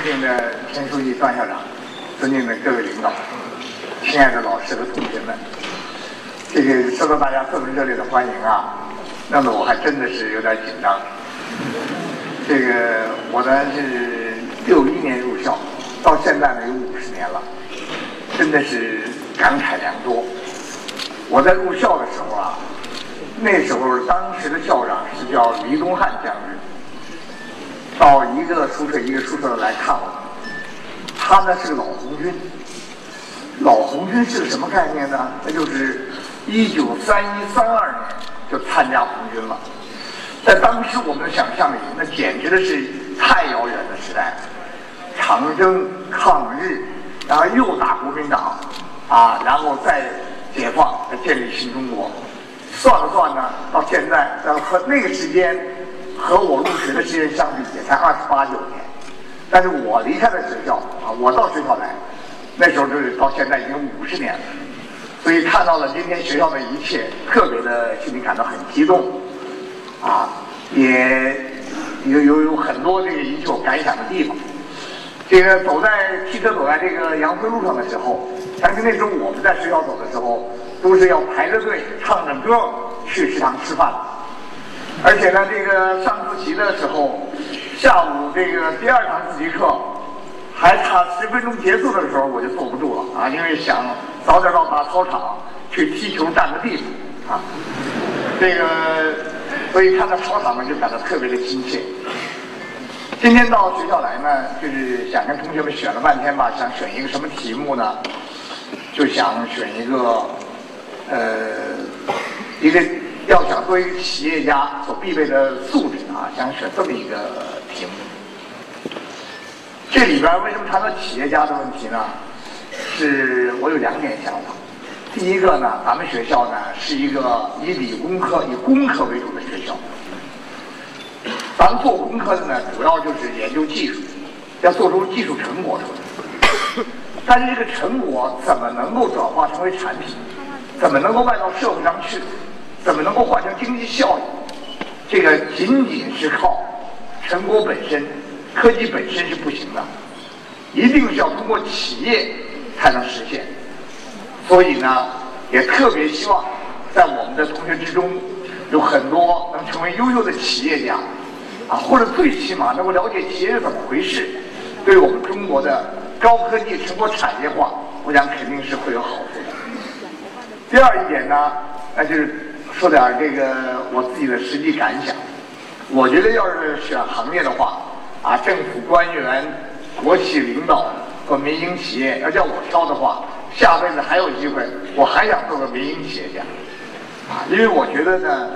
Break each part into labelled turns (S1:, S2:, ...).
S1: 尊敬的陈书记、段校长，尊敬的各位领导，亲爱的老师和同学们，这个受到大家这么热烈的欢迎啊，弄得我还真的是有点紧张。这个我呢是六一年入校，到现在呢有五十年了，真的是感慨良多。我在入校的时候啊，那时候当时的校长是叫黎东汉将军。到一个宿舍一个宿舍来看我，他呢是个老红军。老红军是个什么概念呢？那就是一九三一三二年就参加红军了。在当时我们的想象里，那简直的是太遥远的时代。长征、抗日，然后又打国民党，啊，然后再解放，再建立新中国。算了算呢，到现在，呃和那个时间。和我入学的时间相比，也才二十八九年，但是我离开了学校啊，我到学校来，那时候就是到现在已经五十年了，所以看到了今天学校的一切，特别的心里感到很激动，啊，也有有有很多这个引起我感想的地方。这个走在汽车走在这个杨村路上的时候，但是那时候我们在学校走的时候，都是要排着队唱着歌去食堂吃饭。而且呢，这个上自习的时候，下午这个第二堂自习课还差十分钟结束的时候，我就坐不住了啊，因为想早点到大操场去踢球占个地方啊。这个所以看到操场呢，就感到特别的亲切。今天到学校来呢，就是想跟同学们选了半天吧，想选一个什么题目呢？就想选一个呃一个。要想做一个企业家所必备的素质啊，想选这么一个题目。这里边为什么谈到企业家的问题呢？是我有两点想法。第一个呢，咱们学校呢是一个以理工科、以工科为主的学校。咱们做工科的呢，主要就是研究技术，要做出技术成果出来。但是这个成果怎么能够转化成为产品？怎么能够卖到社会上去？怎么能够换成经济效益？这个仅仅是靠成果本身、科技本身是不行的，一定是要通过企业才能实现。所以呢，也特别希望在我们的同学之中，有很多能成为优秀的企业家，啊，或者最起码能够了解企业是怎么回事，对我们中国的高科技成果产业化，我想肯定是会有好处的。第二一点呢，那就是。说点这个我自己的实际感想，我觉得要是选行业的话，啊，政府官员、国企领导和民营企业，要叫我挑的话，下辈子还有机会，我还想做个民营企业家，啊，因为我觉得呢，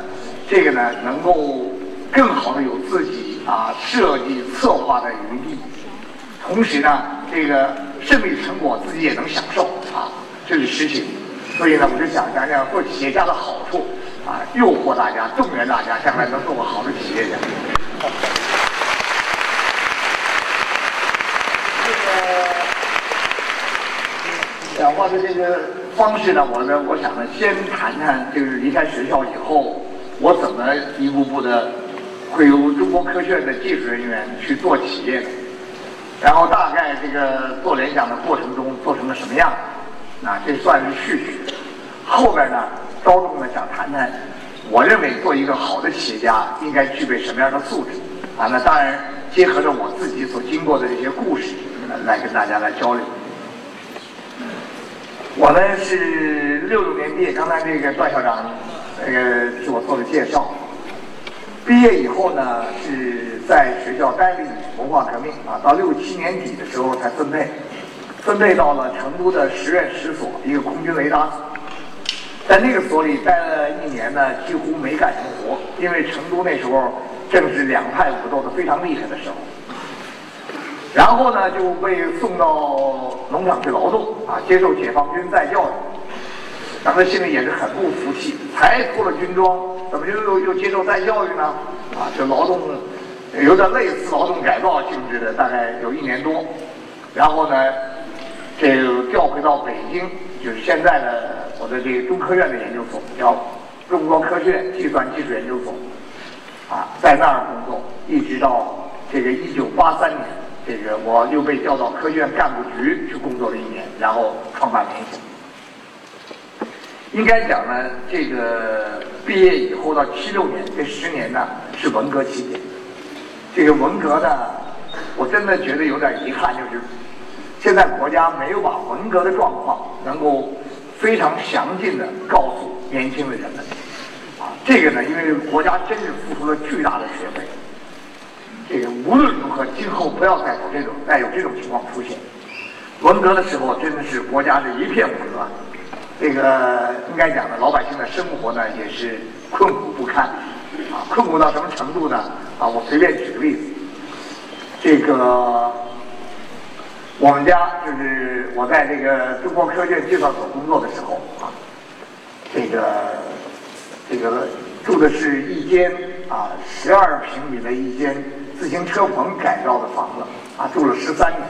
S1: 这个呢能够更好的有自己啊设计策划的余地，同时呢，这个胜利成果自己也能享受啊，这是实情，所以呢，我就想讲讲做企业家的好处。啊，诱惑大家，动员大家，将来能做个好的企业家。这个讲话的这个方式呢，我呢，我想呢，先谈谈就是离开学校以后，我怎么一步步的会由中国科学院的技术人员去做企业，然后大概这个做联想的过程中做成了什么样，啊，这算是序曲。后边呢？着重的想谈谈，我认为做一个好的企业家应该具备什么样的素质啊？那当然结合着我自己所经过的这些故事来跟大家来交流。我呢是六六年毕业，刚才这个段校长那个替我做了介绍。毕业以后呢是在学校待了一年，文化革命啊，到六七年底的时候才分配，分配到了成都的实验室所一个空军雷达。在那个所里待了一年呢，几乎没干什么活，因为成都那时候正是两派武斗的非常厉害的时候。然后呢，就被送到农场去劳动啊，接受解放军再教育。咱们心里也是很不服气，才脱了军装，怎么就又又接受再教育呢？啊，就劳动，有点类似劳动改造性质的，大概有一年多。然后呢，这个调回到北京，就是现在的。我的这个中科院的研究所叫中国科学院计算技术研究所，啊，在那儿工作，一直到这个一九八三年，这个我又被调到科学院干部局去工作了一年，然后创办联想。应该讲呢，这个毕业以后到七六年这十年呢是文革期间。这个文革呢，我真的觉得有点遗憾，就是现在国家没有把文革的状况能够非常详尽的告诉年轻的人们。啊，这个呢，因为国家真是付出了巨大的学费。这个无论如何，今后不要再有这种再有这种情况出现。文革的时候真的是国家是一片混乱。这个应该讲呢，老百姓的生活呢也是困苦不堪，啊，困苦到什么程度呢？啊，我随便举个例子，这个我们家就是我在这个中国科学院介绍所工作的时候啊，这个这个住的是一间啊十二平米的一间自行车棚改造的房子啊，住了十三年，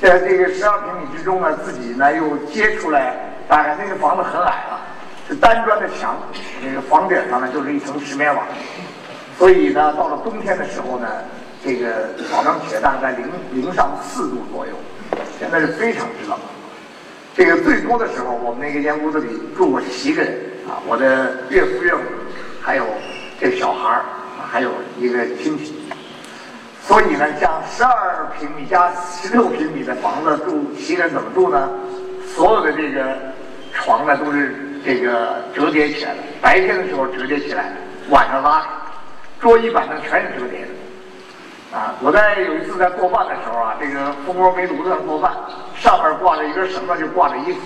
S1: 在这个十二平米之中呢，自己呢又接出来。当然，那个房子很矮了，是单砖的墙，那个房顶上呢就是一层石棉瓦，所以呢，到了冬天的时候呢，这个早上起来大概零零上四度左右，现在是非常之冷。这个最多的时候，我们那个间屋子里住过七个人啊，我的岳父岳母，还有这小孩儿，还有一个亲戚。所以呢，像十二平米加十六平米的房子住七个人怎么住呢？所有的这个床呢都是这个折叠起来的，白天的时候折叠起来，晚上拉，桌椅板凳全是折叠的。啊，我在有一次在做饭的时候啊，这个蜂窝煤炉子上做饭，上面挂着一根绳子就挂着衣服，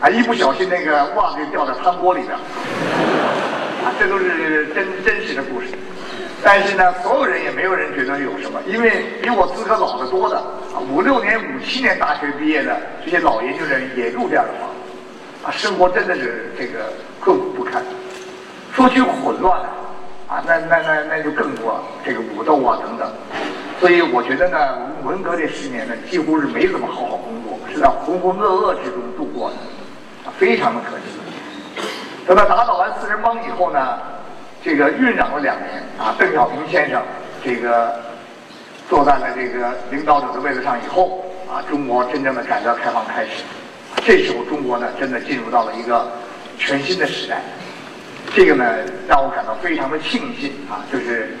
S1: 啊，一不小心那个袜子就掉在汤锅里边。啊，这都是真真实的故事。但是呢，所有人也没有人觉得有什么，因为比我资格老得多的啊，五六年、五七年大学毕业的这些老研究人也住这样的房，啊，生活真的是这个困苦不堪。说起混乱啊，啊那那那那就更多，这个武斗啊等等。所以我觉得呢，文革这十年呢，几乎是没怎么好好工作，是在浑浑噩噩之中度过的，啊，非常的可惜。等到打倒完四人帮以后呢？这个酝酿了两年啊，邓小平先生这个坐在了这个领导者的位子上以后啊，中国真正的改革开放开始。这时候中国呢，真的进入到了一个全新的时代。这个呢，让我感到非常的庆幸啊，就是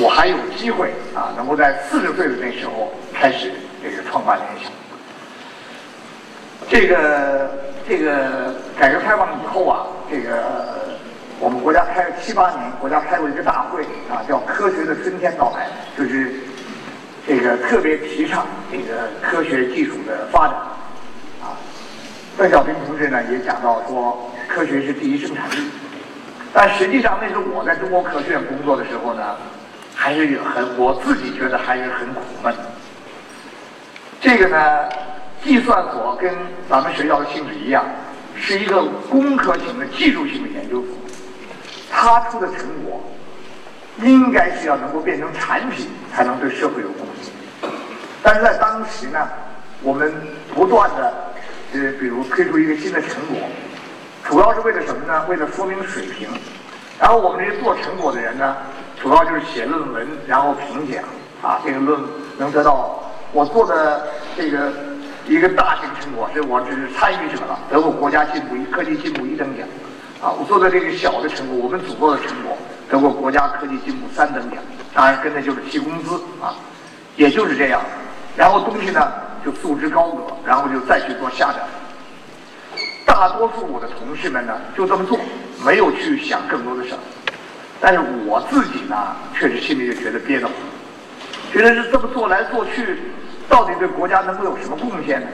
S1: 我还有机会啊，能够在四十岁的那时候开始这个创办联想。这个这个改革开放以后啊，这个。我们国家开了七八年，国家开过一个大会啊，叫“科学的春天到来”，就是这个特别提倡这个科学技术的发展啊。邓小平同志呢也讲到说，科学是第一生产力。但实际上，那时候我在中国科学院工作的时候呢，还是很我自己觉得还是很苦闷。这个呢，计算所跟咱们学校的性质一样，是一个工科型的技术性的研究所。他出的成果，应该是要能够变成产品，才能对社会有贡献。但是在当时呢，我们不断的，呃，比如推出一个新的成果，主要是为了什么呢？为了说明水平。然后我们这些做成果的人呢，主要就是写论文，然后评奖，啊，这个论能得到我做的这个一个大型成果，是我只是参与者了，得过国家进步一科技进步一等奖。啊，我做的这个小的成果，我们组做的成果得过国家科技进步三等奖，当然跟的就是提工资啊，也就是这样。然后东西呢就束之高阁，然后就再去做下边。大多数我的同事们呢就这么做，没有去想更多的事儿。但是我自己呢，确实心里就觉得憋得慌，觉得是这么做来做去，到底对国家能够有什么贡献呢？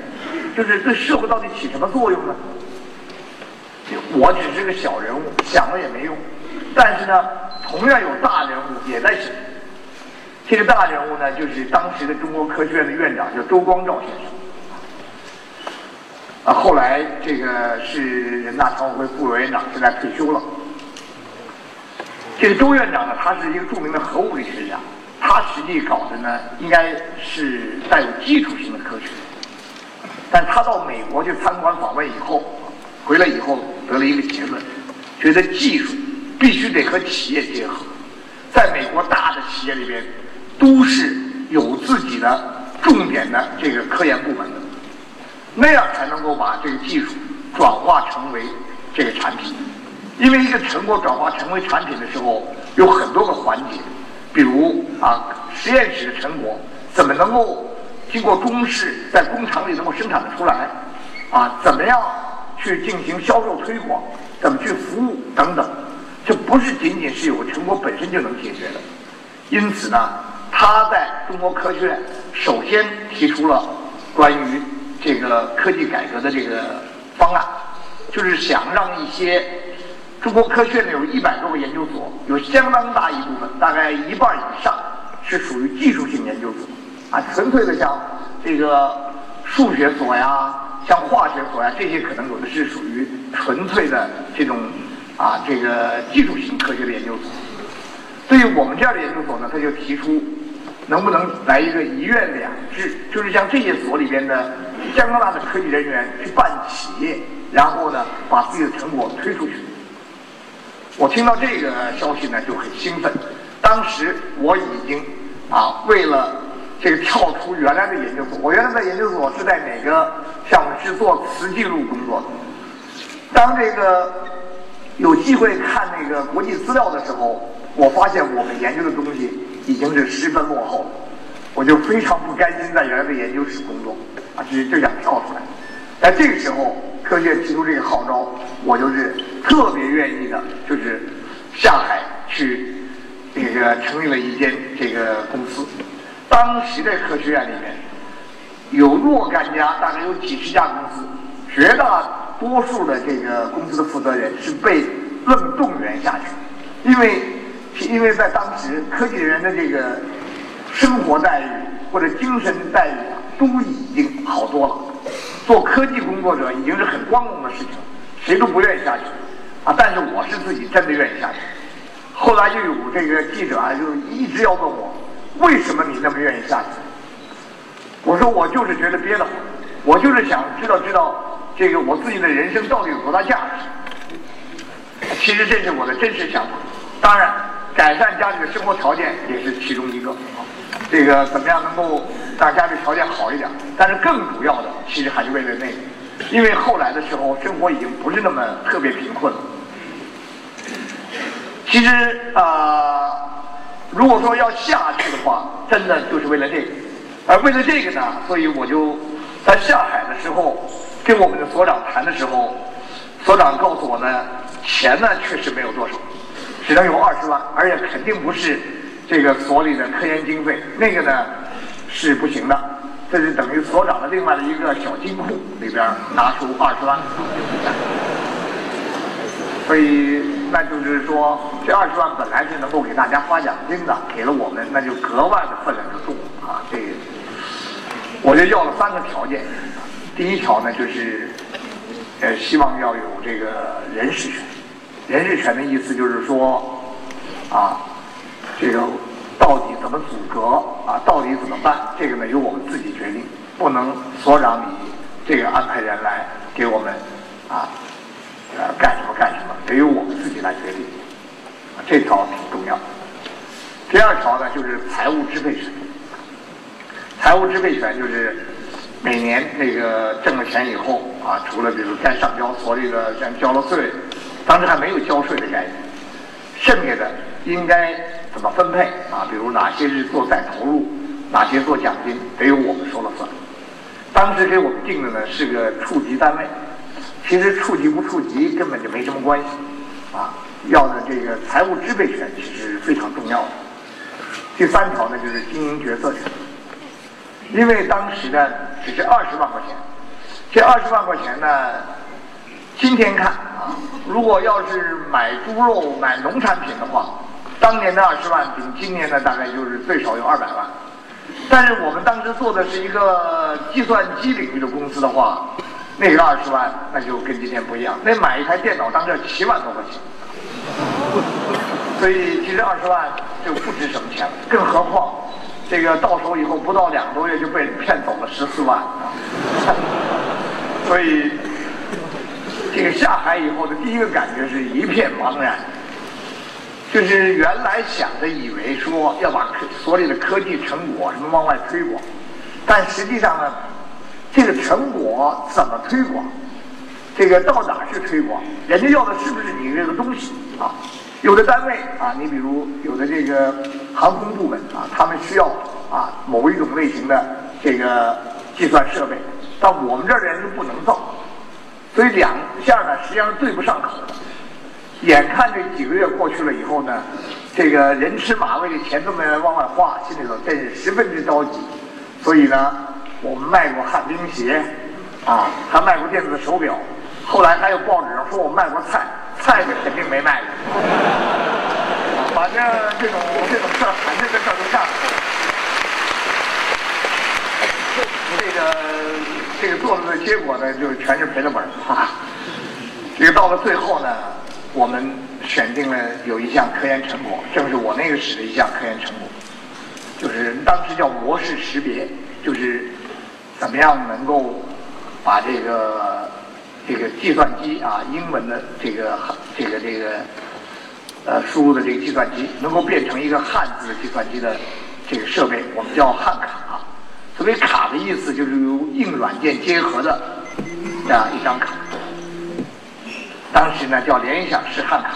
S1: 就是对社会到底起什么作用呢？我只是个小人物，想了也没用。但是呢，同样有大人物也在想。这个大人物呢，就是当时的中国科学院的院长，叫周光召先生。啊，后来这个是人大常委会副委员长，现在退休了。这个周院长呢，他是一个著名的核物理学家，他实际搞的呢，应该是带有基础性的科学。但他到美国去参观访问以后。回来以后得了一个结论，觉得技术必须得和企业结合。在美国大的企业里边，都是有自己的重点的这个科研部门的，那样才能够把这个技术转化成为这个产品。因为一个成果转化成为产品的时候，有很多个环节，比如啊，实验室的成果怎么能够经过公示，在工厂里能够生产的出来，啊，怎么样去进行销售推广，怎么去服务等等，这不是仅仅是有个成果本身就能解决的。因此呢，他在中国科学院首先提出了关于这个科技改革的这个方案，就是想让一些。中国科学院有一百多个研究所，有相当大一部分，大概一半以上是属于技术性研究所，啊，纯粹的像这个数学所呀、像化学所呀，这些可能有的是属于纯粹的这种啊这个技术性科学的研究所。对于我们这样的研究所呢，他就提出能不能来一个一院两制，就是像这些所里边的相当大的科技人员去办企业，然后呢把自己的成果推出去。我听到这个消息呢就很兴奋。当时我已经啊为了这个跳出原来的研究所，我原来在研究所是在哪个项目是做磁记录工作的。当这个有机会看那个国际资料的时候，我发现我们研究的东西已经是十分落后，我就非常不甘心在原来的研究室工作，啊，就就想跳出来。在这个时候。科学提出这个号召，我就是特别愿意的，就是下海去这个成立了一间这个公司。当时的科学院里面有若干家，大概有几十家公司，绝大多数的这个公司的负责人是被愣动员下去，因为因为在当时科技人员的这个生活待遇或者精神待遇，都已经好多了。做科技工作者已经是很光荣的事情，谁都不愿意下去啊！但是我是自己真的愿意下去。后来就有这个记者啊，就一直要问我，为什么你那么愿意下去？我说我就是觉得憋得慌，我就是想知道知道这个我自己的人生到底有多大价值。其实这是我的真实想法。当然，改善家里的生活条件也是其中一个。这个怎么样能够让家里条件好一点？但是更主要的，其实还是为了那个，因为后来的时候生活已经不是那么特别贫困了。其实啊，如果说要下去的话，真的就是为了这个。而为了这个呢，所以我就在下海的时候跟我们的所长谈的时候，所长告诉我呢，钱呢确实没有多少，只能有二十万，而且肯定不是。这个所里的科研经费，那个呢是不行的，这是等于所长的另外的一个小金库里边拿出二十万，所以那就是说这二十万本来是能够给大家发奖金的，给了我们那就格外的分量重啊。这我就要了三个条件，第一条呢就是呃希望要有这个人事权，人事权的意思就是说啊。这个到底怎么阻隔啊？到底怎么办？这个呢由我们自己决定，不能所长你这个安排人来给我们啊呃干什么干什么，得由我们自己来决定。这条挺重要。第二条呢就是财务支配权。财务支配权就是每年那个挣了钱以后啊，除了比如该上交所里的像交了税，当时还没有交税的概念，剩下的应该。怎么分配啊？比如哪些是做再投入，哪些做奖金，得由我们说了算。当时给我们定的呢是个处级单位，其实处级不处级根本就没什么关系啊。要的这个财务支配权其实是非常重要的。第三条呢就是经营决策权，因为当时呢只是二十万块钱，这二十万块钱呢，今天看啊，如果要是买猪肉、买农产品的话。当年的二十万比今年的大概就是最少有二百万，但是我们当时做的是一个计算机领域的公司的话，那个二十万那就跟今天不一样，那买一台电脑当时要七万多块钱，所以其实二十万就不值什么钱了，更何况这个到手以后不到两个多月就被骗走了十四万，所以这个下海以后的第一个感觉是一片茫然。就是原来想着以为说要把科所里的科技成果什么往外推广，但实际上呢，这个成果怎么推广，这个到哪去推广，人家要的是不是你这个东西啊？有的单位啊，你比如有的这个航空部门啊，他们需要啊某一种类型的这个计算设备，但我们这儿的人就不能造，所以两下呢实际上是对不上口的。眼看这几个月过去了以后呢，这个人吃马喂的钱都没往外花，心里头真是十分之着急。所以呢，我们卖过旱冰鞋，啊，还卖过电子手表，后来还有报纸上说我卖过菜，菜是肯定没卖的。反正这种这种事儿，反正这事儿都干了。这个这个做的结果呢，就全是赔了本儿啊。这个到了最后呢。我们选定了有一项科研成果，正是我那个时的一项科研成果，就是当时叫模式识别，就是怎么样能够把这个这个计算机啊，英文的这个这个这个呃输入的这个计算机，能够变成一个汉字的计算机的这个设备，我们叫汉卡。所谓卡的意思，就是由硬软件结合的这样一张卡。当时呢叫联想式汉卡，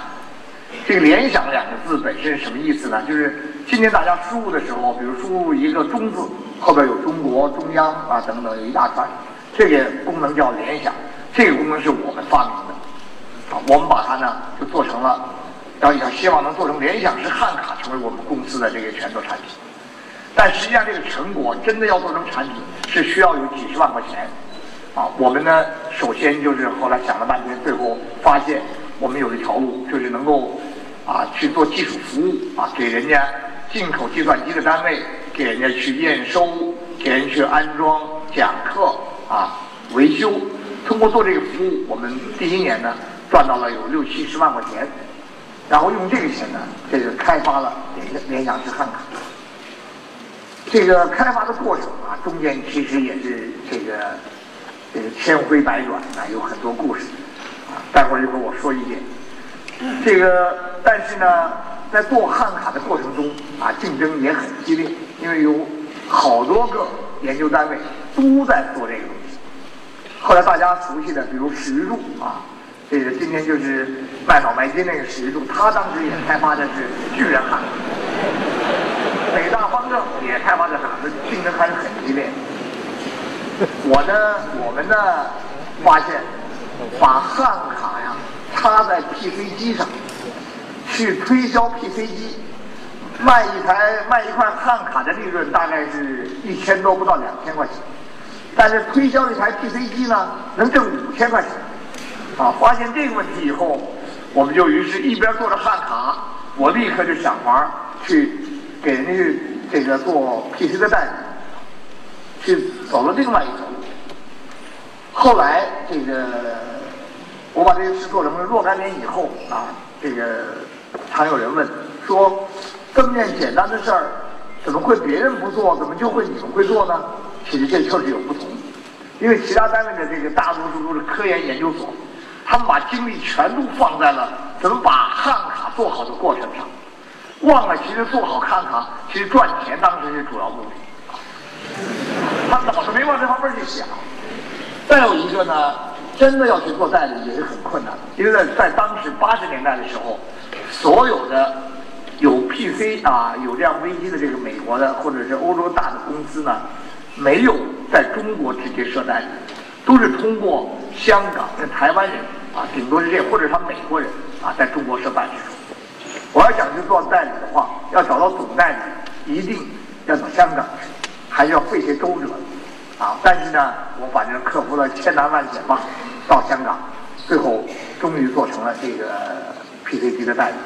S1: 这个“联想”两个字本身什么意思呢？就是今天大家输入的时候，比如输入一个“中”字，后边有中国、中央啊等等，有一大串，这个功能叫联想。这个功能是我们发明的，啊，我们把它呢就做成了，要想希望能做成联想式汉卡，成为我们公司的这个拳头产品。但实际上这个成果真的要做成产品，是需要有几十万块钱。啊，我们呢，首先就是后来想了半天，最后发现我们有一条路，就是能够啊去做技术服务啊，给人家进口计算机的单位，给人家去验收，给人去安装、讲课啊、维修。通过做这个服务，我们第一年呢赚到了有六七十万块钱，然后用这个钱呢，这个开发了联联想式汉卡。这个开发的过程啊，中间其实也是这个。这个千回百转啊，有很多故事啊。待会儿一会儿我说一点。这个，但是呢，在做汉卡的过程中啊，竞争也很激烈，因为有好多个研究单位都在做这个东西。后来大家熟悉的，比如史玉柱啊，这个今天就是卖脑白金那个史玉柱，他当时也开发的是巨人汉卡。北大方正也开发的卡，竞争还是很激烈。我呢，我们呢，发现把汉卡呀插在 PC 机上，去推销 PC 机，卖一台卖一块汉卡的利润大概是一千多不到两千块钱，但是推销一台 PC 机呢能挣五千块钱，啊，发现这个问题以后，我们就于是一边做着汉卡，我立刻就想法去给人家这个做 PC 的代理。就走了另外一条路。后来这个我把这个事做成了若干年以后啊，这个常有人问说，这么件简单的事儿，怎么会别人不做，怎么就会你们会做呢？其实这确实有不同，因为其他单位的这个大多数都是科研研究所，他们把精力全都放在了怎么把汉卡做好的过程上，忘了其实做好汉卡，其实赚钱当时是主要目的。他脑子没往这方面去想。再有一个呢，真的要去做代理也是很困难的，因为在在当时八十年代的时候，所有的有 PC 啊有这样危机的这个美国的或者是欧洲大的公司呢，没有在中国直接设代理，都是通过香港跟台湾人啊，顶多是这，或者他美国人啊，在中国设办事处。我要想去做代理的话，要找到总代理，一定要到香港去。还是要费些周折，啊！但是呢，我反正克服了千难万险吧，到香港，最后终于做成了这个 PC 机的代理。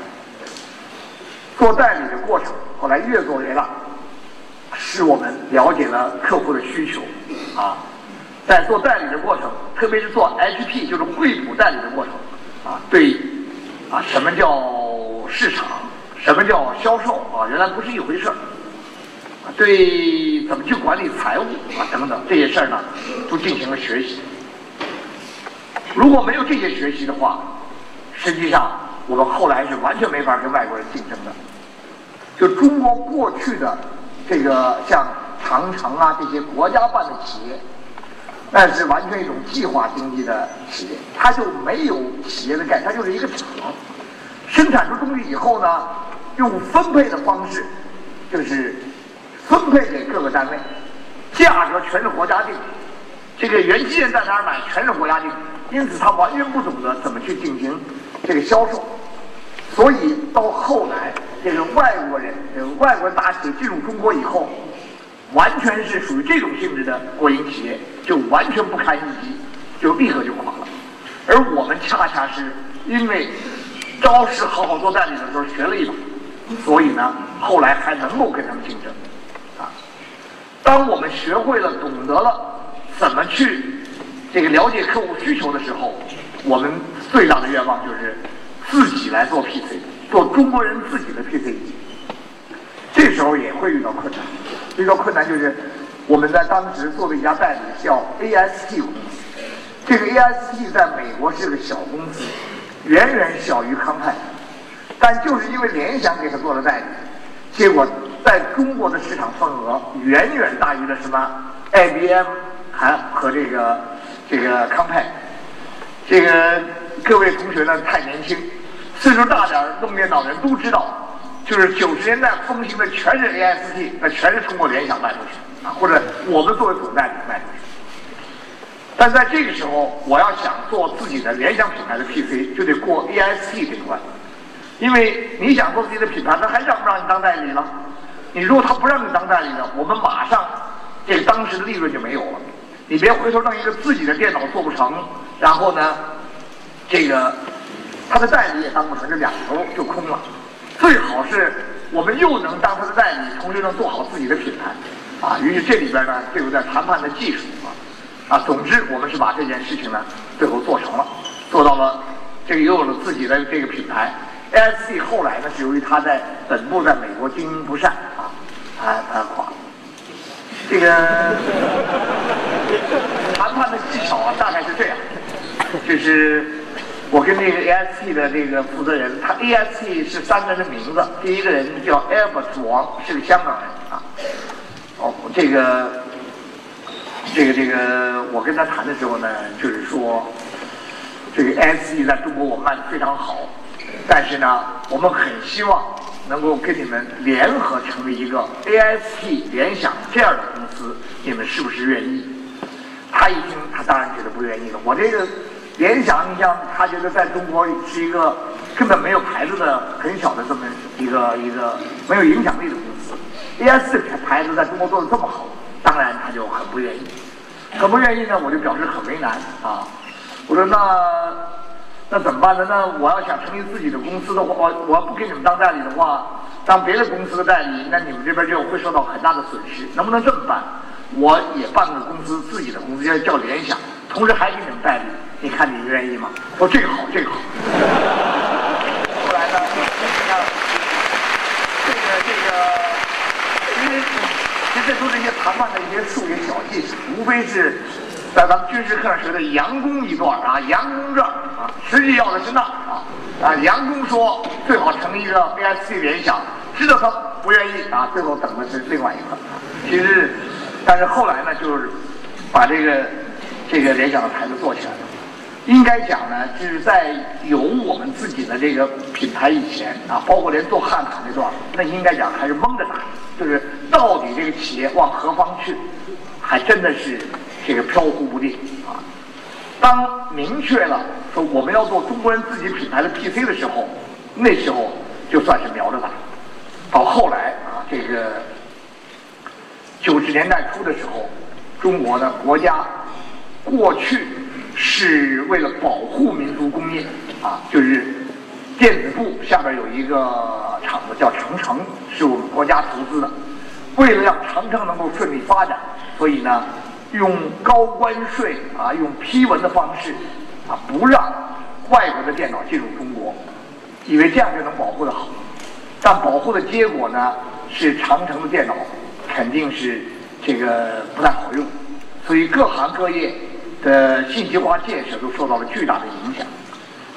S1: 做代理的过程，后来越做越大，使我们了解了客户的需求，啊，在做代理的过程，特别是做 HP 就是惠普代理的过程，啊，对，啊，什么叫市场，什么叫销售啊，原来不是一回事儿。对怎么去管理财务啊等等这些事儿呢，都进行了学习。如果没有这些学习的话，实际上我们后来是完全没法跟外国人竞争的。就中国过去的这个像长城啊这些国家办的企业，那是完全一种计划经济的企业，它就没有企业的概念，它就是一个厂，生产出东西以后呢，用分配的方式，就是分配给各个单位，价格全是国家定，这个原器件在哪儿买全是国家定，因此他完全不懂得怎么去进行这个销售。所以到后来，这个外国人，这个外国大企业进入中国以后，完全是属于这种性质的国营企业，就完全不堪一击，就立刻就垮了。而我们恰恰是因为招式好好做代理的时候学了一把，所以呢，后来还能够跟他们竞争。当我们学会了、懂得了怎么去这个了解客户需求的时候，我们最大的愿望就是。自己来做 PC，做中国人自己的 PC，这时候也会遇到困难。遇到困难就是我们在当时做的一家代理叫 AST 公司，这个 AST 在美国是个小公司，远远小于康泰，但就是因为联想给他做了代理，结果在中国的市场份额远远大于了什么 IBM 还和这个这个康泰，这个各位同学呢太年轻。岁数大点儿弄电脑的人都知道，就是九十年代风行的全是 AST，那全是通过联想卖出去啊，或者我们作为总代理卖出去。但在这个时候，我要想做自己的联想品牌的 PC，就得过 AST 这关，因为你想做自己的品牌，他还让不让你当代理了？你如果他不让你当代理了，我们马上这当时的利润就没有了。你别回头弄一个自己的电脑做不成，然后呢，这个。他的代理也当不成，这两头就空了。最好是我们又能当他的代理，同时能做好自己的品牌，啊，于是这里边呢就有点谈判的技术啊，啊，总之我们是把这件事情呢最后做成了，做到了这个又有了自己的这个品牌。ASC 后来呢是由于他在本部在美国经营不善啊，他他垮了。这个谈判的技巧啊大概是这样，就是。我跟那个 AST 的这个负责人，他 AST 是三个人的名字，第一个人叫 Albert 王，是个香港人啊。哦，这个，这个这个，我跟他谈的时候呢，就是说，这个 AST 在中国我们卖的非常好，但是呢，我们很希望能够跟你们联合成立一个 AST 联想这样的公司，你们是不是愿意？他一听，他当然觉得不愿意了。我这个。联想，你像他觉得在中国是一个根本没有牌子的很小的这么一个一个没有影响力的公司，A S 的牌子在中国做的这么好，当然他就很不愿意，很不愿意呢，我就表示很为难啊。我说那那怎么办呢？那我要想成立自己的公司的话，我我要不给你们当代理的话，当别的公司的代理，那你们这边就会受到很大的损失。能不能这么办？我也办个公司，自己的公司叫叫联想，同时还给你们代理。你看你愿意吗？说这个好，这个好。后来呢？这个这个，因为其实都是一些谈判的一些术语小技术，无非是在咱们军事课上学的佯攻一段啊，佯攻这实际要的是那啊啊，佯攻说最好成一个 ASC 联想，知道他不愿意啊，最后等的是另外一个。其实，但是后来呢，就是把这个这个联想的牌子做起来了。应该讲呢，就是在有我们自己的这个品牌以前啊，包括连做汉卡那段，那应该讲还是蒙着打，就是到底这个企业往何方去，还真的是这个飘忽不定啊。当明确了说我们要做中国人自己品牌的 PC 的时候，那时候就算是瞄着打。到后来啊，这个九十年代初的时候，中国的国家过去。是为了保护民族工业啊，就是电子部下边有一个厂子叫长城，是我们国家投资的。为了让长城能够顺利发展，所以呢，用高关税啊，用批文的方式啊，不让外国的电脑进入中国，以为这样就能保护的好。但保护的结果呢，是长城的电脑肯定是这个不太好用，所以各行各业。的信息化建设都受到了巨大的影响，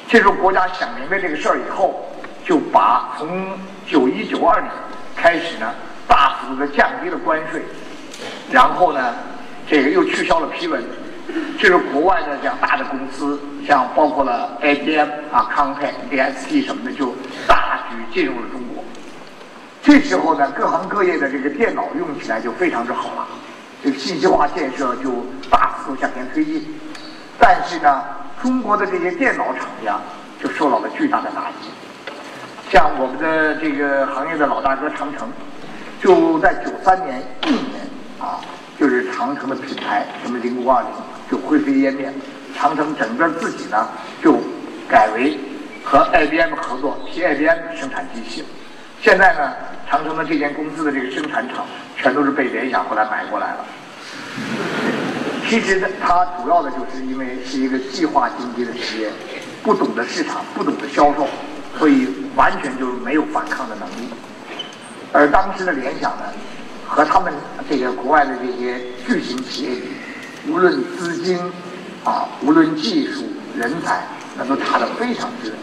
S1: 这时候国家想明白这个事儿以后，就把从九一九二年开始呢，大幅度的降低了关税，然后呢，这个又取消了批文。这是国外的这样大的公司，像包括了 IBM 啊、康泰、DSP 什么的，就大举进入了中国。这时候呢，各行各业的这个电脑用起来就非常之好了，这个信息化建设就大幅度向前推进。但是呢，中国的这些电脑厂家就受到了巨大的打击。像我们的这个行业的老大哥长城，就在九三年一年啊，就是长城的品牌什么零五二零。就灰飞烟灭，长城整个自己呢就改为和 IBM 合作，替 IBM 生产机器。现在呢，长城的这间公司的这个生产厂全都是被联想后来买过来了。其实呢，它主要的就是因为是一个计划经济的企业，不懂得市场，不懂得销售，所以完全就没有反抗的能力。而当时的联想呢，和他们这个国外的这些巨型企业比。无论资金啊，无论技术人才，那都差得非常之远。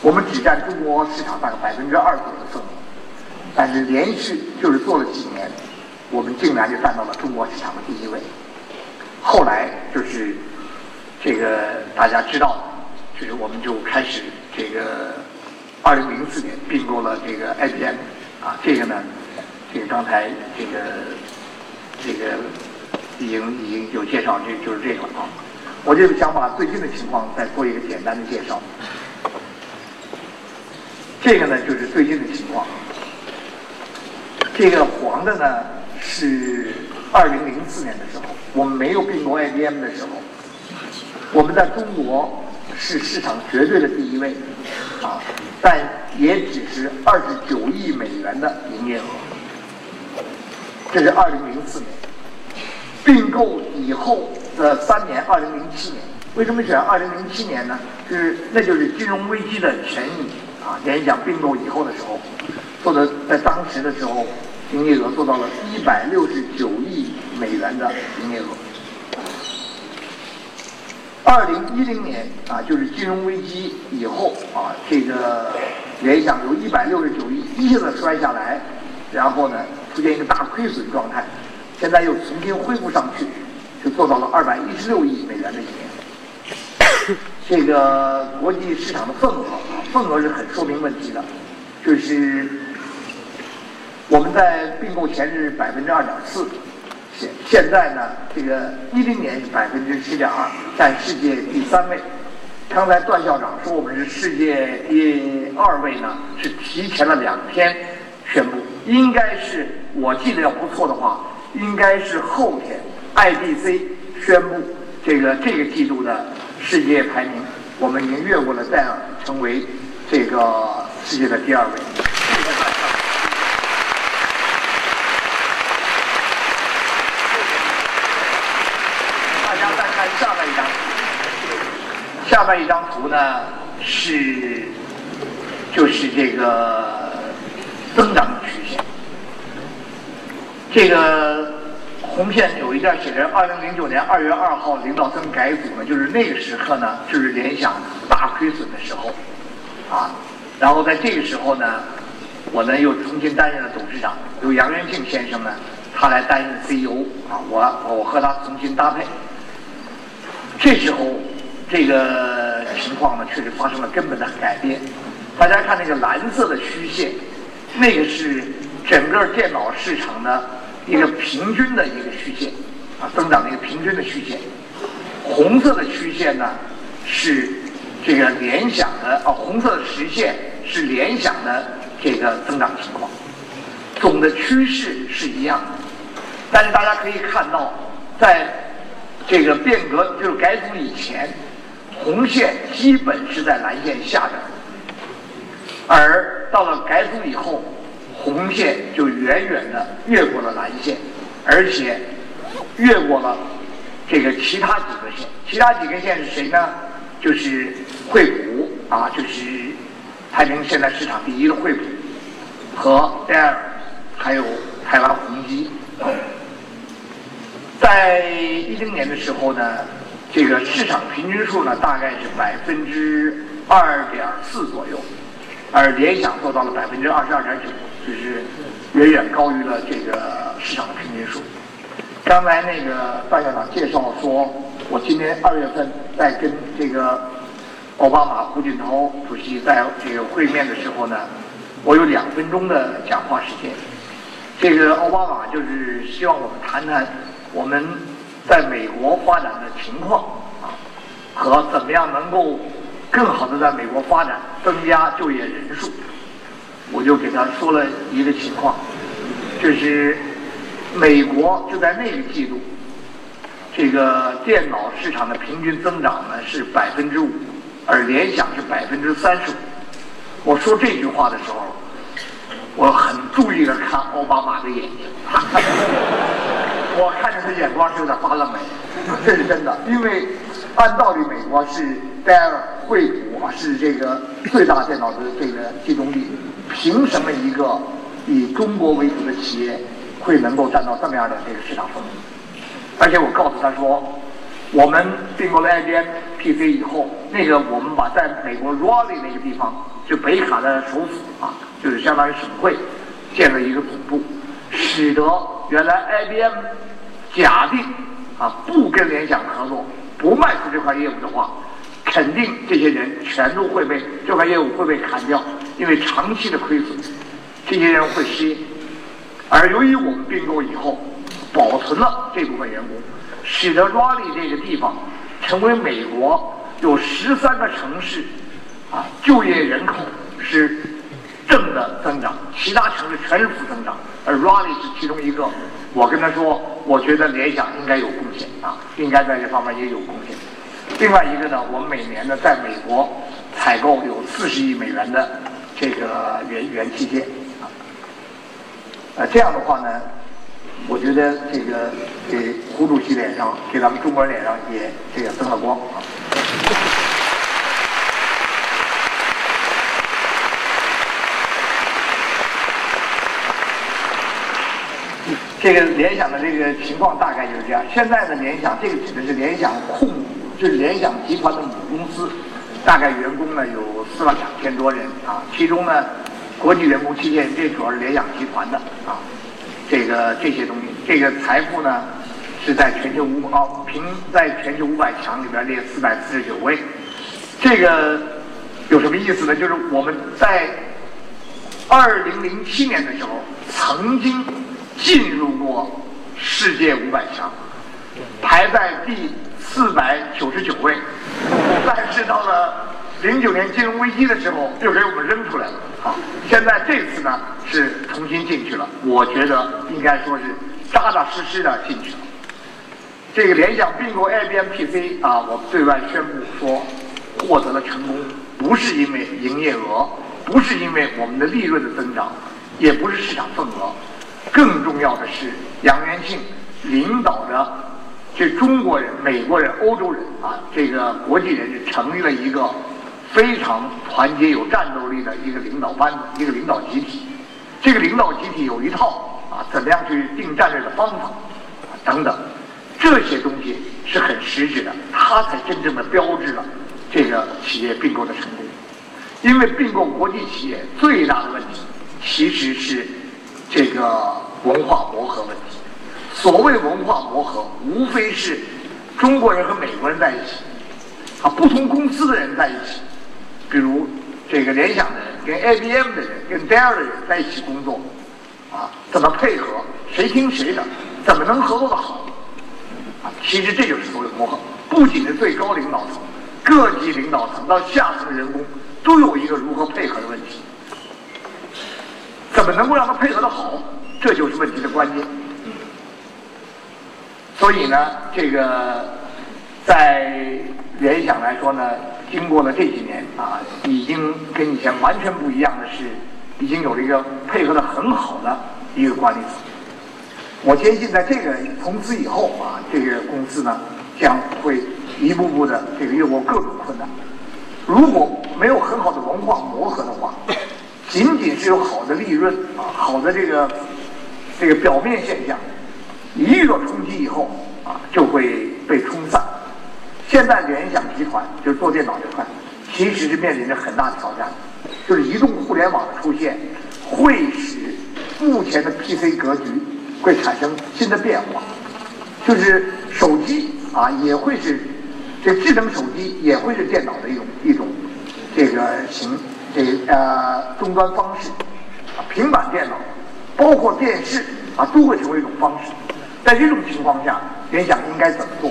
S1: 我们只占中国市场大概百分之二左右的份额，但是连续就是做了几年，我们竟然就占到了中国市场的第一位。后来就是这个大家知道，就是我们就开始这个二零零四年并购了这个 IBM 啊，这个呢，这个刚才这个这个。已经已经有介绍，这就是这个啊。我就想把最近的情况再做一个简单的介绍。这个呢就是最近的情况。这个黄的呢是二零零四年的时候，我们没有并购 IBM 的时候，我们在中国是市场绝对的第一位啊，但也只是二十九亿美元的营业额。这是二零零四年。并购以后的三年，二零零七年，为什么选二零零七年呢？是那就是金融危机的前一年啊。联想并购以后的时候，做的在当时的时候，营业额做到了一百六十九亿美元的营业额。二零一零年啊，就是金融危机以后啊，这个联想由一百六十九亿一下子摔下来，然后呢，出现一个大亏损状态。现在又重新恢复上去，就做到了二百一十六亿美元的营业额。这个国际市场的份额，份额是很说明问题的。就是我们在并购前是百分之二点四，现现在呢，这个一零年是百分之七点二，占世界第三位。刚才段校长说我们是世界第二位呢，是提前了两天，应该是我记得要不错的话。应该是后天，IDC 宣布这个这个季度的世界排名，我们已经越过了戴尔，成为这个世界的第二位。大家再看下面一张，下面一张图呢是就是这个增长曲线。这个红线有一段写着，二零零九年二月二号领导层改组呢，就是那个时刻呢，就是联想大亏损的时候，啊，然后在这个时候呢，我呢又重新担任了董事长，由杨元庆先生呢，他来担任 CEO，啊，我我和他重新搭配，这时候这个情况呢，确实发生了根本的改变，大家看那个蓝色的虚线，那个是整个电脑市场的。一个平均的一个曲线，啊，增长的一个平均的曲线。红色的曲线呢，是这个联想的，啊，红色的实线是联想的这个增长情况。总的趋势是一样的，但是大家可以看到，在这个变革就是改组以前，红线基本是在蓝线下边，而到了改组以后。红线就远远的越过了蓝线，而且越过了这个其他几个线。其他几个线是谁呢？就是惠普啊，就是排名现在市场第一的惠普和戴尔，还有台湾宏基。在一零年的时候呢，这个市场平均数呢大概是百分之二点四左右，而联想做到了百分之二十二点九，就是远远高于了这个市场的平均数。刚才那个段校长介绍说，我今年二月份在跟这个奥巴马、胡锦涛主席在这个会面的时候呢，我有两分钟的讲话时间。这个奥巴马就是希望我们谈谈我们在美国发展的情况啊，和怎么样能够更好的在美国发展，增加就业人数。我就给他说了一个情况，就是美国就在那个季度，这个电脑市场的平均增长呢是百分之五，而联想是百分之三十五。我说这句话的时候。我很注意的看奥巴马的眼睛，我看见他眼光是有点发愣的，这是真的。因为按道理，美国是戴尔、惠普，是这个最大电脑的这个集中地，凭什么一个以中国为主的企业会能够占到这么样的这个市场份额？而且我告诉他说，我们并购了 IBM PC 以后，那个我们把在美国 Raleigh 那个地方，就北卡的首府啊。就是相当于省会建了一个总部，使得原来 IBM 假定啊不跟联想合作，不卖出这块业务的话，肯定这些人全都会被这块业务会被砍掉，因为长期的亏损，这些人会失业。而由于我们并购以后，保存了这部分员工，使得 Raleigh 这个地方成为美国有十三个城市啊就业人口是。正的增长，其他城市全是负增长，而 Raleigh 是其中一个。我跟他说，我觉得联想应该有贡献啊，应该在这方面也有贡献。另外一个呢，我们每年呢在美国采购有四十亿美元的这个元元器件啊，呃，这样的话呢，我觉得这个给胡主席脸上，给咱们中国人脸上也这个增了光啊。这个联想的这个情况大概就是这样。现在的联想，这个指的是联想控，就是联想集团的母公司，大概员工呢有四万两千多人啊。其中呢，国际员工七千，这主要是联想集团的啊。这个这些东西，这个财富呢是在全球五哦，平在全球五百强里边列四百四十九位。这个有什么意思呢？就是我们在二零零七年的时候曾经。进入过世界五百强，排在第四百九十九位，但是到了零九年金融危机的时候，又给我们扔出来了。啊，现在这次呢是重新进去了，我觉得应该说是扎扎实实的进去了。这个联想并购 IBM PC 啊，我们对外宣布说获得了成功，不是因为营业额，不是因为我们的利润的增长，也不是市场份额。更重要的是，杨元庆领导着这中国人、美国人、欧洲人啊，这个国际人士成立了一个非常团结、有战斗力的一个领导班子、一个领导集体。这个领导集体有一套啊，怎么样去定战略的方法啊等等，这些东西是很实质的，它才真正的标志了这个企业并购的成功。因为并购国际企业最大的问题其实是。这个文化磨合问题，所谓文化磨合，无非是中国人和美国人在一起，啊，不同公司的人在一起，比如这个联想的人跟 IBM 的人跟 Dell 的人在一起工作，啊，怎么配合，谁听谁的，怎么能合作的好，啊，其实这就是所谓磨合，不仅是最高领导层，各级领导层到下层的人工都有一个如何配合的问题。怎么能够让他配合的好？这就是问题的关键。所以呢，这个在联想来说呢，经过了这几年啊，已经跟以前完全不一样的是，已经有了一个配合的很好的一个管理层。我坚信，在这个从此以后啊，这个公司呢，将会一步步的这个越过各种困难。如果没有很好的文化磨合的话，仅仅是有好的利润啊，好的这个这个表面现象，一遇到冲击以后啊，就会被冲散。现在联想集团就是做电脑这块，其实是面临着很大的挑战，就是移动互联网的出现会使目前的 PC 格局会产生新的变化，就是手机啊也会是这智能手机也会是电脑的一种一种这个形这呃终端方式，啊平板电脑包括电视啊都会成为一种方式，在这种情况下，联想应该怎么做？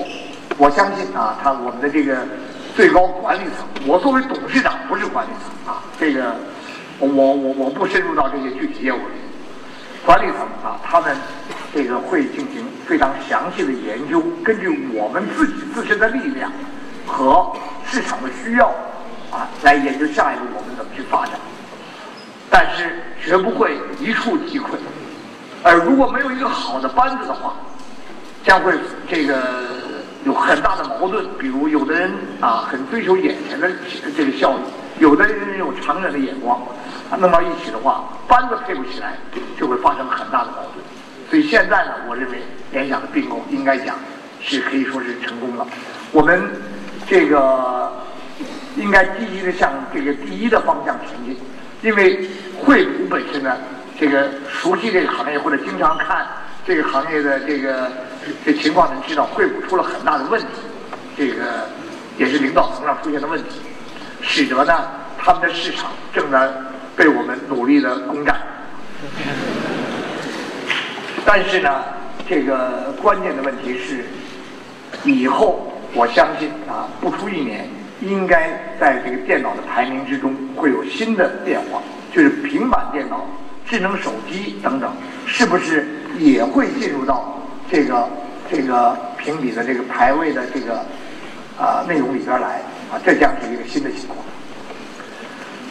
S1: 我相信啊，他我们的这个最高管理层，我作为董事长不是管理层啊，这个我我我不深入到这些具体业务里。管理层啊，他们这个会进行非常详细的研究，根据我们自己自身的力量和市场的需要啊，来研究下一步我们怎么去发展。但是绝不会一触即溃，而如果没有一个好的班子的话，将会这个有很大的矛盾。比如有的人啊，很追求眼前的这个效益，有的人有长远的眼光。啊弄到一起的话，班子配不起来，就会发生很大的矛盾。所以现在呢，我认为联想的并购应该讲是可以说是成功了。我们这个应该积极的向这个第一的方向前进，因为惠普本身呢，这个熟悉这个行业或者经常看这个行业的这个这情况，能知道惠普出了很大的问题，这个也是领导层上出现的问题，使得呢他们的市场正在。被我们努力的攻占，但是呢，这个关键的问题是，以后我相信啊，不出一年，应该在这个电脑的排名之中会有新的变化，就是平板电脑、智能手机等等，是不是也会进入到这个这个评比的这个排位的这个啊内容里边来啊？这将是一个新的情况。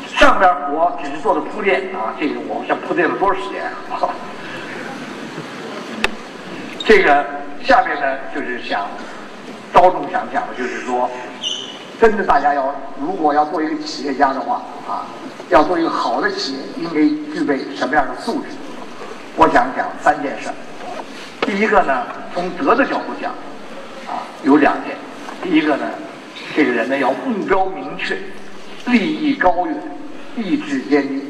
S1: 上边我只是做的铺垫啊，这个我想铺垫了多少时间啊？这个下面呢，就是想着重想讲的，就是说，真的大家要如果要做一个企业家的话啊，要做一个好的企业，应该具备什么样的素质？我想讲三件事。第一个呢，从德的角度讲啊，有两件。第一个呢，这个人呢要目标明确，利益高远。意志坚定，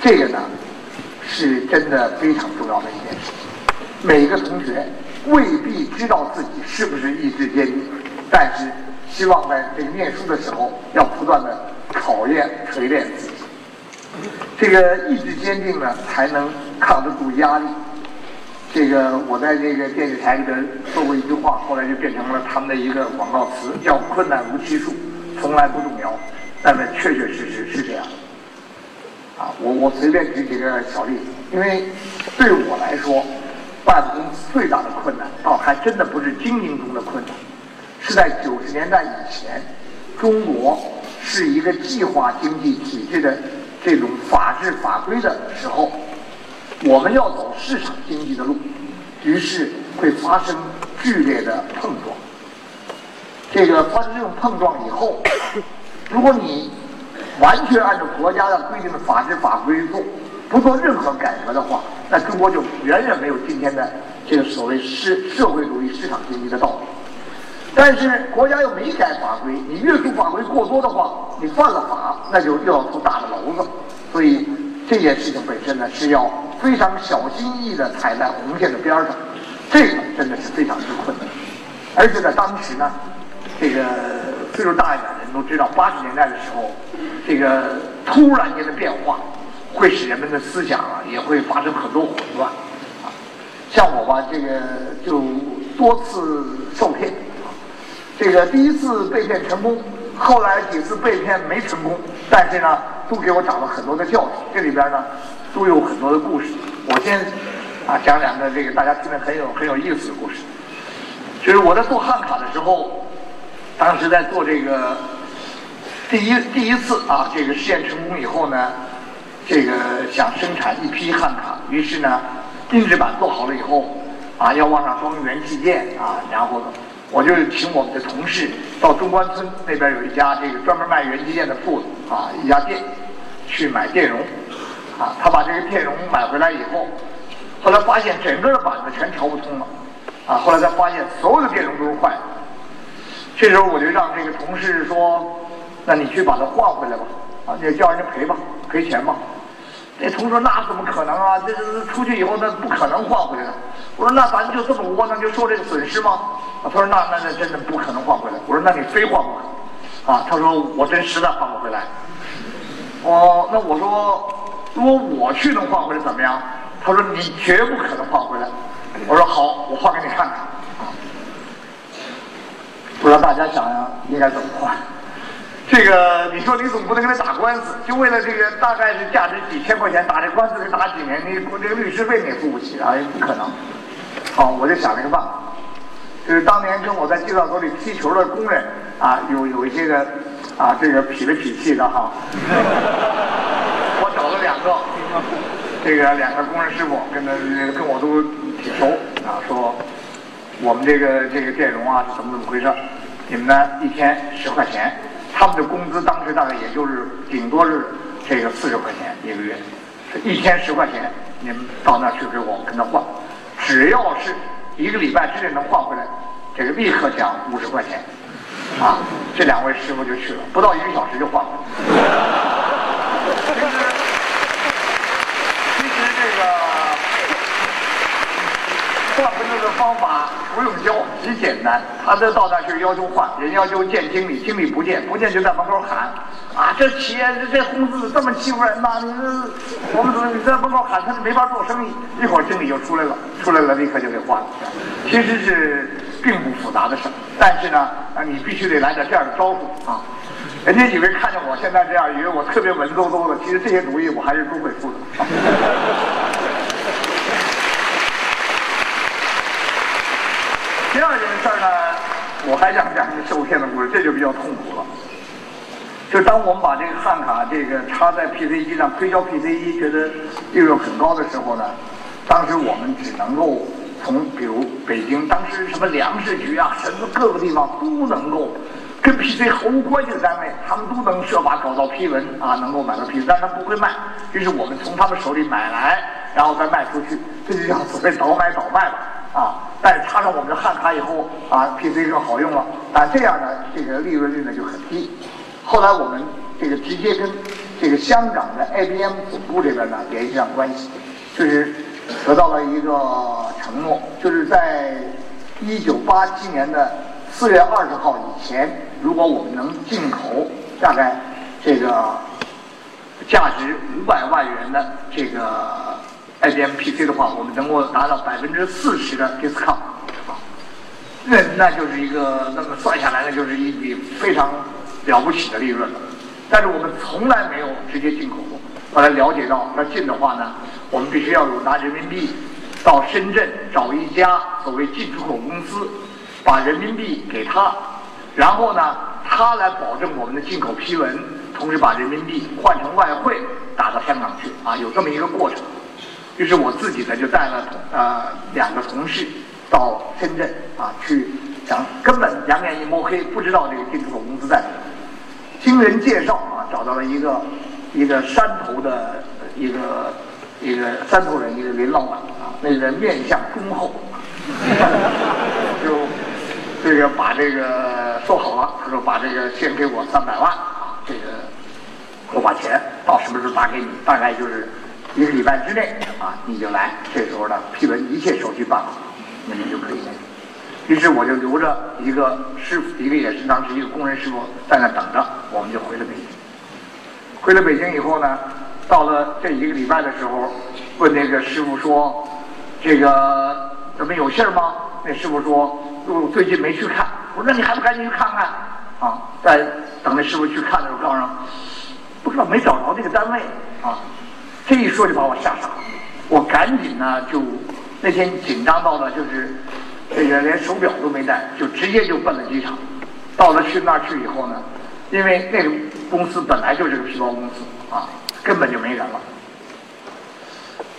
S1: 这个呢是真的非常重要的一件事。每个同学未必知道自己是不是意志坚定，但是希望在这个念书的时候要不断的考验锤炼自己。这个意志坚定呢，才能抗得住压力。这个我在这个电视台里边说过一句话，后来就变成了他们的一个广告词，叫“困难无期数，从来不动摇”。但是确确实实是这样，啊，我我随便举几个小例子，因为对我来说，办公最大的困难，倒还真的不是经营中的困难，是在九十年代以前，中国是一个计划经济体制的这种法治法规的时候，我们要走市场经济的路，于是会发生剧烈的碰撞。这个发生这种碰撞以后。如果你完全按照国家的规定的法制法规做，不做任何改革的话，那中国就远远没有今天的这个所谓社社会主义市场经济的道理。但是国家又没改法规，你约束法规过多的话，你犯了法，那就又要出大的娄子。所以这件事情本身呢，是要非常小心翼翼地踩在红线的边上，这个真的是非常之困难。而且在当时呢，这个。岁数大一点的人都知道，八十年代的时候，这个突然间的变化，会使人们的思想啊也会发生很多混乱。啊，像我吧，这个就多次受骗，这个第一次被骗成功，后来几次被骗没成功，但是呢，都给我长了很多的教训。这里边呢，都有很多的故事。我先啊讲两个这个大家听着很有很有意思的故事，就是我在做汉卡的时候。当时在做这个第一第一次啊，这个试验成功以后呢，这个想生产一批汉卡，于是呢，定制板做好了以后啊，要往上装元器件啊，然后呢，我就请我们的同事到中关村那边有一家这个专门卖元器件的铺子啊，一家店去买电容啊，他把这个电容买回来以后，后来发现整个的板子全调不通了啊，后来才发现所有的电容都是坏的。这时候我就让这个同事说：“那你去把它换回来吧，啊，你叫人家赔吧，赔钱吧。那同事说那怎么可能啊？这这出去以后那不可能换回来。我说那咱就这么窝囊就受这个损失吗？他说那那那真的不可能换回来。我说那你非换不可，啊，他说我真实在换不回来。哦，那我说如果我去能换回来怎么样？他说你绝不可能换回来。我说好，我换给你看看。不知道大家想想应该怎么换？这个你说你总不能跟他打官司，就为了这个大概是价值几千块钱打这官司得打几年，你这个律师费你也付不起啊，也不可能。好，我就想了一个办法，就是当年跟我在计算所里踢球的工人啊，有有一些个啊，这个痞里痞气的哈，我找了两个，这个两个工人师傅跟他跟我都挺熟啊，说。我们这个这个电容啊是怎么怎么回事？你们呢一天十块钱，他们的工资当时大概也就是顶多是这个四十块钱一个月，一天十块钱，你们到那去给我跟他换，只要是一个礼拜之内能换回来，这个立刻奖五十块钱，啊，这两位师傅就去了，不到一个小时就换了。其实这个换回来的方法。不用教，极简单。他这到那去要求换，人要求见经理，经理不见，不见就在门口喊：“啊，这企业这这公司这么欺负人呐！你这我们怎么你在门口喊，他就没法做生意。”一会儿经理就出来了，出来了立刻就给换了。其实是并不复杂的事，但是呢，啊，你必须得来点这样的招数啊。人家以为看见我现在这样，以为我特别文绉绉的，其实这些主意我还是都会出的。第二件事呢，我还想讲一个受骗的故事，这就比较痛苦了。就当我们把这个汉卡这个插在 PC 机上推销 PC 机，觉得利润很高的时候呢，当时我们只能够从比如北京当时什么粮食局啊，什么各个地方都能够跟 PC 毫无关系的单位，他们都能设法搞到批文啊，能够买到 PC，但他不会卖，于是我们从他们手里买来，然后再卖出去，这就叫所谓倒买倒卖吧。啊，但是插上我们的汉卡以后啊，PC 更好用了。但这样呢，这个利润率呢就很低。后来我们这个直接跟这个香港的 IBM 总部这边呢联系上关系，就是得到了一个承诺，就是在一九八七年的四月二十号以前，如果我们能进口大概这个价值五百万元的这个。IBM PC 的话，我们能够达到百分之四十的 discount，那那就是一个，那么算下来呢，就是一笔非常了不起的利润了。但是我们从来没有直接进口过。后来了解到，要进的话呢，我们必须要有拿人民币到深圳找一家所谓进出口公司，把人民币给他，然后呢，他来保证我们的进口批文，同时把人民币换成外汇打到香港去啊，有这么一个过程。于是我自己呢就带了呃两个同事到深圳啊去，想根本两眼一摸黑，不知道这个进出口公司在哪。经人介绍啊，找到了一个一个山头的一个一个山头人，一个林老板啊，那人面相忠厚，就这个把这个说好了，他说把这个先给我三百万啊，这个我把钱到什么时候打给你，大概就是。一个礼拜之内啊，你就来。这时候呢，批文一切手续办好，那你就可以来。于是我就留着一个师傅，一个也是当时一个工人师傅在那等着，我们就回了北京。回了北京以后呢，到了这一个礼拜的时候，问那个师傅说：“这个怎么有信儿吗？”那师傅说：“我最近没去看。”我说：“那你还不赶紧去看看？”啊，在等那师傅去看的时候，告诉他不知道没找着这个单位啊。这一说就把我吓傻了，我赶紧呢就那天紧张到了，就是这个连手表都没带，就直接就奔了机场。到了去那儿去以后呢，因为那个公司本来就是个皮包公司啊，根本就没人了。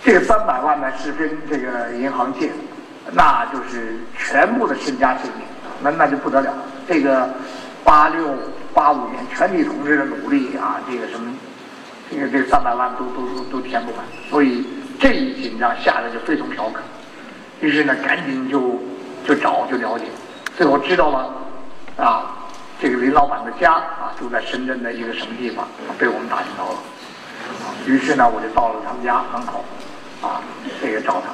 S1: 这个三百万呢是跟这个银行借的，那就是全部的身家性命，那那就不得了。这个八六八五年全体同志的努力啊，这个什么。因为这三百万都都都都填不满，所以这一紧张吓得就非同小可。于是呢，赶紧就就找就了解，最后知道了啊，这个林老板的家啊，住在深圳的一个什么地方，被我们打听到了。于是呢，我就到了他们家门口，啊，这个找他。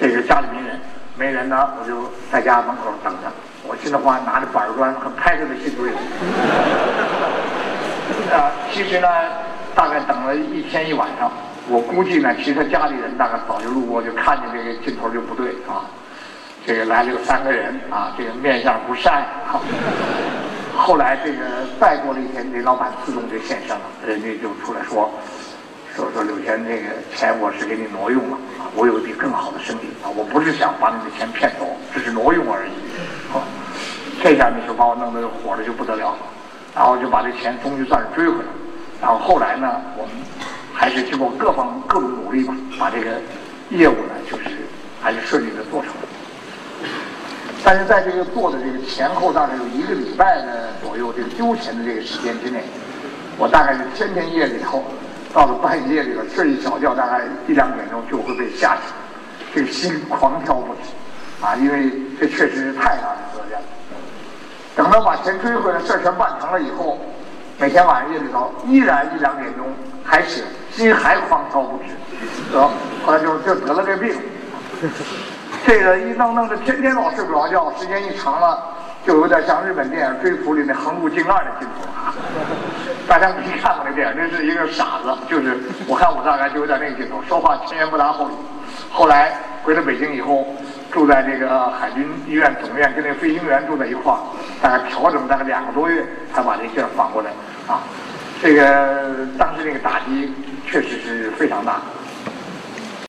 S1: 这个家里没人，没人呢，我就在家门口等着。我心里话拿着板砖和拍着的信堆。啊，其实呢，大概等了一天一晚上。我估计呢，其实家里人大概早就路过，就看见这个劲头就不对啊。这个来了有三个人啊，这个面相不善啊。后来这个再过了一天，这老板自动就现身了，人家就出来说，说说柳田这个钱我是给你挪用了啊，我有一笔更好的生意啊，我不是想把你的钱骗走，只是挪用而已。啊，这下你说把我弄得火的就不得了了，然后就把这钱终于算是追回来了。然后后来呢，我们还是经过各方各种努力吧，把这个业务呢，就是还是顺利的做成了。但是在这个做的这个前后大概有一个礼拜的左右，这个丢钱的这个时间之内，我大概是天天夜里头，到了半夜里头睡一小觉，大概一两点钟就会被吓醒，这心狂跳不止，啊，因为这确实是太大的责任了。等到把钱追回来，事儿全办成了以后，每天晚上夜里头依然一两点钟还醒，心还狂跳不止，得后来就就得了这病。这个一弄弄的，天天老睡不着觉，时间一长了，就有点像日本电影《追捕》里那横路径二的镜头。大家没看过那电影，那是一个傻子，就是我看我大概就有点那个镜头，说话前言不搭后语。后来回了北京以后，住在这个海军医院总院，跟那飞行员住在一块儿，大概调整大概两个多月，才把这劲儿缓过来。啊，这个当时那个打击确实是非常大。